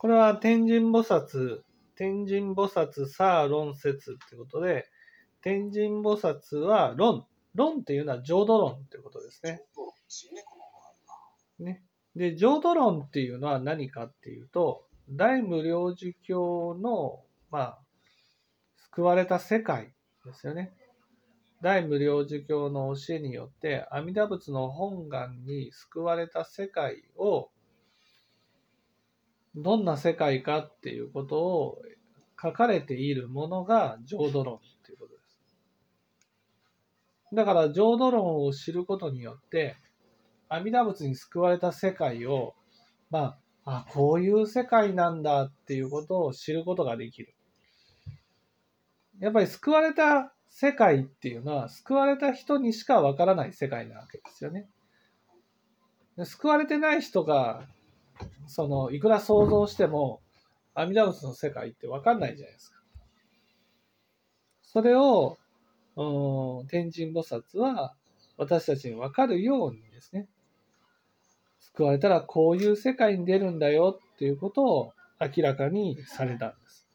これは天神菩薩、天神菩薩さあ論説ってことで、天神菩薩は論。論っていうのは浄土論ってことですね。ね。で、浄土論っていうのは何かっていうと、大無量寿教の、まあ、救われた世界ですよね。大無量寿教の教えによって阿弥陀仏の本願に救われた世界をどんな世界かっていうことを書かれているものが浄土論っていうことです。だから浄土論を知ることによって阿弥陀仏に救われた世界をまあ、あ、こういう世界なんだっていうことを知ることができる。やっぱり救われた世界っていうのは救われた人にしかわからない世界なわけですよね。救われてない人がそのいくら想像しても阿弥陀仏の世界ってわかんないじゃないですか。それを、うん、天神菩薩は私たちに分かるようにですね、救われたらこういう世界に出るんだよっていうことを明らかにされたんです。